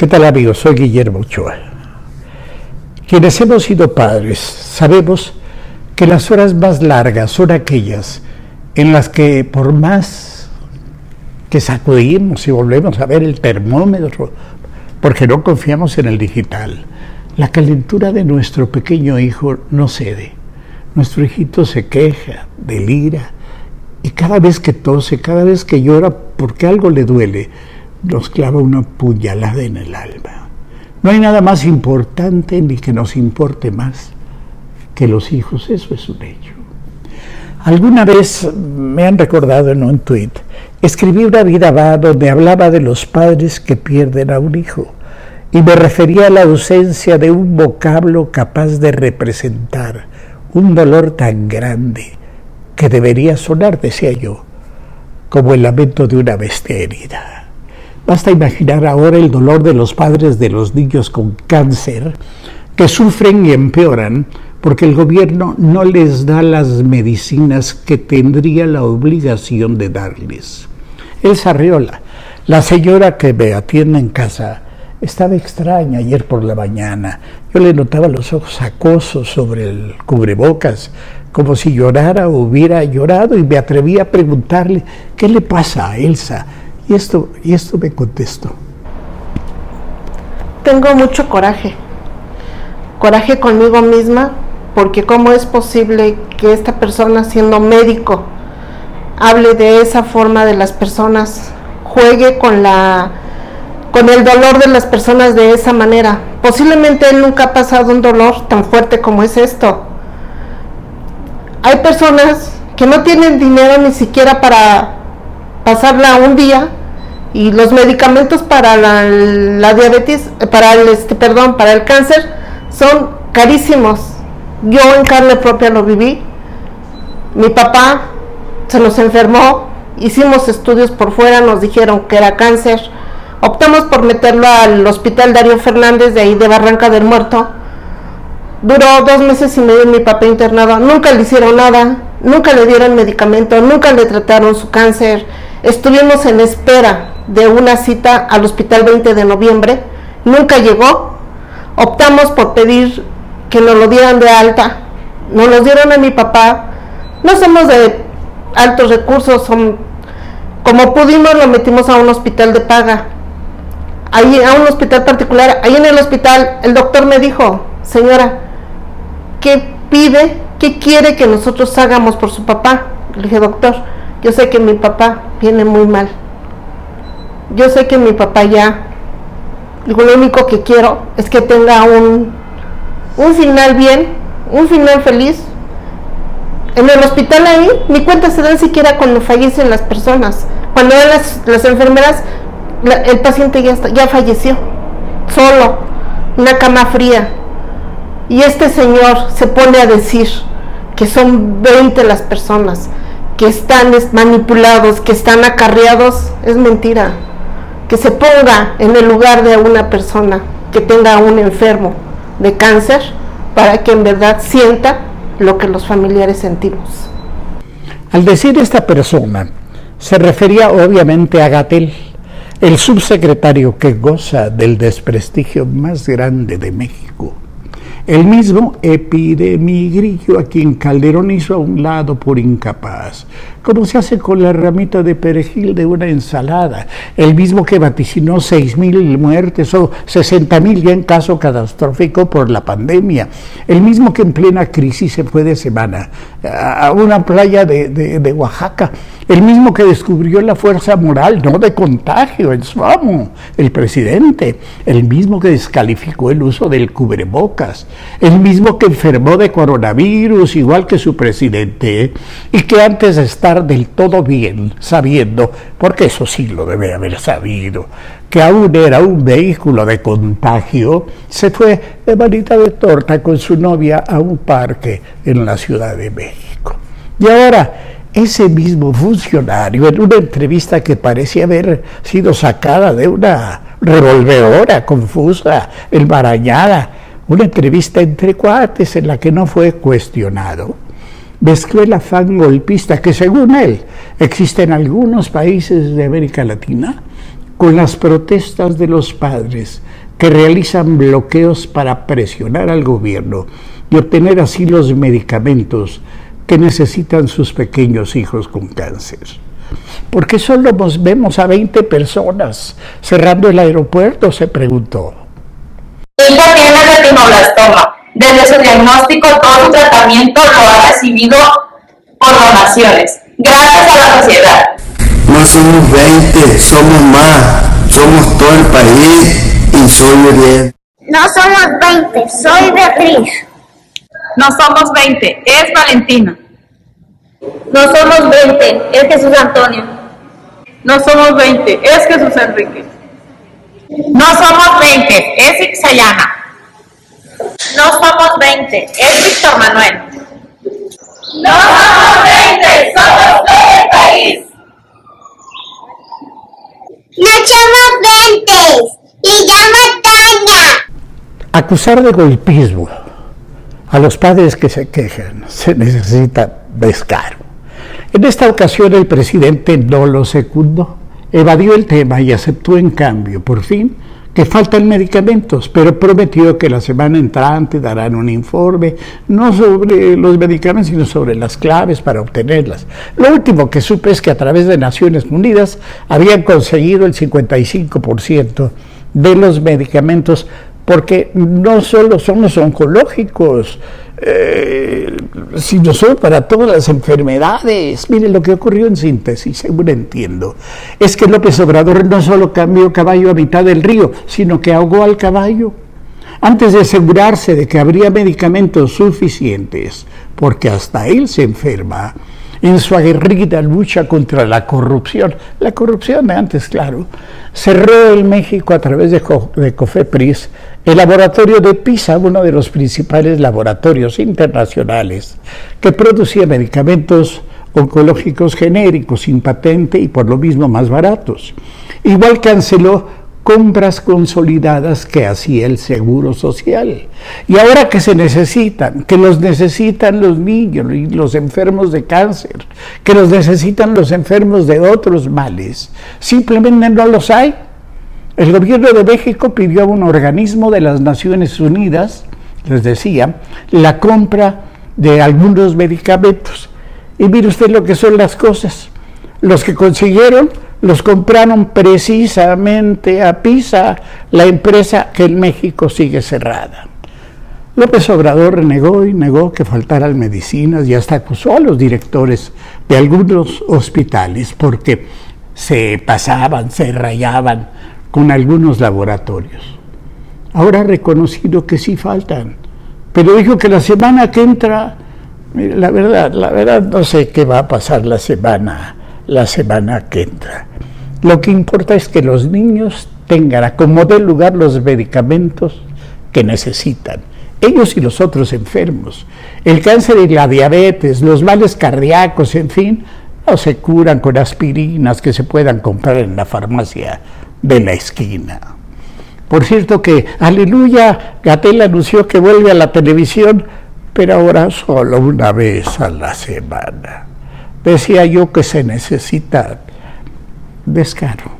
¿Qué tal amigos? Soy Guillermo Ochoa. Quienes hemos sido padres sabemos que las horas más largas son aquellas en las que por más que sacudimos y volvemos a ver el termómetro, porque no confiamos en el digital, la calentura de nuestro pequeño hijo no cede. Nuestro hijito se queja, delira, y cada vez que tose, cada vez que llora porque algo le duele, nos clava una puñalada en el alma. No hay nada más importante ni que nos importe más que los hijos, eso es un hecho. Alguna vez me han recordado en un tuit, escribí una vida va donde hablaba de los padres que pierden a un hijo y me refería a la ausencia de un vocablo capaz de representar un dolor tan grande que debería sonar, decía yo, como el lamento de una bestia herida. Basta imaginar ahora el dolor de los padres de los niños con cáncer que sufren y empeoran porque el gobierno no les da las medicinas que tendría la obligación de darles. Elsa Riola, la señora que me atiende en casa, estaba extraña ayer por la mañana. Yo le notaba los ojos acosos sobre el cubrebocas, como si llorara o hubiera llorado, y me atreví a preguntarle, ¿qué le pasa a Elsa? Y esto, y esto me contestó. Tengo mucho coraje. Coraje conmigo misma, porque cómo es posible que esta persona siendo médico hable de esa forma de las personas, juegue con la con el dolor de las personas de esa manera. Posiblemente él nunca ha pasado un dolor tan fuerte como es esto. Hay personas que no tienen dinero ni siquiera para pasarla un día y los medicamentos para la, diabetes, eh, para el, este, perdón, para el cáncer son carísimos. Yo en carne propia lo viví. Mi papá se nos enfermó, hicimos estudios por fuera, nos dijeron que era cáncer. Optamos por meterlo al hospital Darío Fernández de ahí de Barranca del Muerto. Duró dos meses y medio mi papá internado. Nunca le hicieron nada, nunca le dieron medicamento, nunca le trataron su cáncer. Estuvimos en espera de una cita al hospital 20 de noviembre, nunca llegó, optamos por pedir que nos lo dieran de alta, nos lo dieron a mi papá, no somos de altos recursos, como pudimos lo metimos a un hospital de paga, ahí a un hospital particular, ahí en el hospital el doctor me dijo, señora, ¿qué pide, qué quiere que nosotros hagamos por su papá? Le dije, doctor, yo sé que mi papá viene muy mal yo sé que mi papá ya, lo único que quiero es que tenga un, un final bien, un final feliz. En el hospital ahí, ni cuenta se dan siquiera cuando fallecen las personas. Cuando las, las enfermeras, el paciente ya, ya falleció, solo, una cama fría. Y este señor se pone a decir que son 20 las personas que están manipulados, que están acarreados, es mentira que se ponga en el lugar de una persona que tenga un enfermo de cáncer para que en verdad sienta lo que los familiares sentimos. Al decir esta persona, se refería obviamente a Gatel, el subsecretario que goza del desprestigio más grande de México el mismo epidemigrillo a quien Calderón hizo a un lado por incapaz, como se hace con la ramita de perejil de una ensalada, el mismo que vaticinó 6.000 muertes o 60.000 ya en caso catastrófico por la pandemia, el mismo que en plena crisis se fue de semana a una playa de, de Oaxaca, el mismo que descubrió la fuerza moral, no de contagio, en su amo, el presidente, el mismo que descalificó el uso del cubrebocas, el mismo que enfermó de coronavirus, igual que su presidente, y que antes de del todo bien, sabiendo, porque eso sí lo debe haber sabido, que aún era un vehículo de contagio, se fue de manita de torta con su novia a un parque en la Ciudad de México. Y ahora, ese mismo funcionario, en una entrevista que parecía haber sido sacada de una revolvedora confusa, embarañada, una entrevista entre cuates en la que no fue cuestionado, mezcló el afán golpista que según él existe en algunos países de América Latina con las protestas de los padres que realizan bloqueos para presionar al gobierno y obtener así los medicamentos que necesitan sus pequeños hijos con cáncer. ¿Por qué solo vemos a 20 personas cerrando el aeropuerto? se preguntó. Mi hijo tiene retinoblastoma. Desde su diagnóstico, todo su tratamiento lo ha recibido por donaciones. Gracias a la sociedad. No somos 20, somos más. Somos todo el país y soy Uriel. No somos 20, soy Beatriz. No somos 20, es Valentina. No somos 20, es Jesús Antonio. No somos 20, es Jesús Enrique. No somos 20, es Ixayana. No somos 20, es Víctor Manuel. No somos 20, somos todo el país. No somos 20 y ya me Acusar de golpismo a los padres que se quejan se necesita descaro. En esta ocasión el presidente no lo secundó, evadió el tema y aceptó en cambio, por fin, que faltan medicamentos, pero prometió que la semana entrante darán un informe, no sobre los medicamentos, sino sobre las claves para obtenerlas. Lo último que supe es que a través de Naciones Unidas habían conseguido el 55% de los medicamentos porque no solo son los oncológicos, eh, sino son para todas las enfermedades. Miren lo que ocurrió en síntesis, según entiendo, es que López Obrador no solo cambió caballo a mitad del río, sino que ahogó al caballo. Antes de asegurarse de que habría medicamentos suficientes, porque hasta él se enferma, en su aguerrida lucha contra la corrupción, la corrupción de antes, claro, cerró el México a través de, de COFEPRIS el laboratorio de PISA, uno de los principales laboratorios internacionales que producía medicamentos oncológicos genéricos sin patente y por lo mismo más baratos. Igual canceló compras consolidadas que hacía el Seguro Social. Y ahora que se necesitan, que los necesitan los niños y los enfermos de cáncer, que los necesitan los enfermos de otros males, simplemente no los hay. El gobierno de México pidió a un organismo de las Naciones Unidas, les decía, la compra de algunos medicamentos. Y mire usted lo que son las cosas. Los que consiguieron los compraron precisamente a PISA, la empresa que en México sigue cerrada. López Obrador renegó y negó que faltaran medicinas y hasta acusó a los directores de algunos hospitales porque se pasaban, se rayaban con algunos laboratorios. Ahora ha reconocido que sí faltan, pero dijo que la semana que entra, la verdad, la verdad no sé qué va a pasar la semana, la semana que entra. Lo que importa es que los niños tengan a como de lugar los medicamentos que necesitan, ellos y los otros enfermos. El cáncer y la diabetes, los males cardíacos, en fin, no se curan con aspirinas que se puedan comprar en la farmacia de la esquina. Por cierto que, aleluya, Gatel anunció que vuelve a la televisión, pero ahora solo una vez a la semana. Decía yo que se necesita descaro.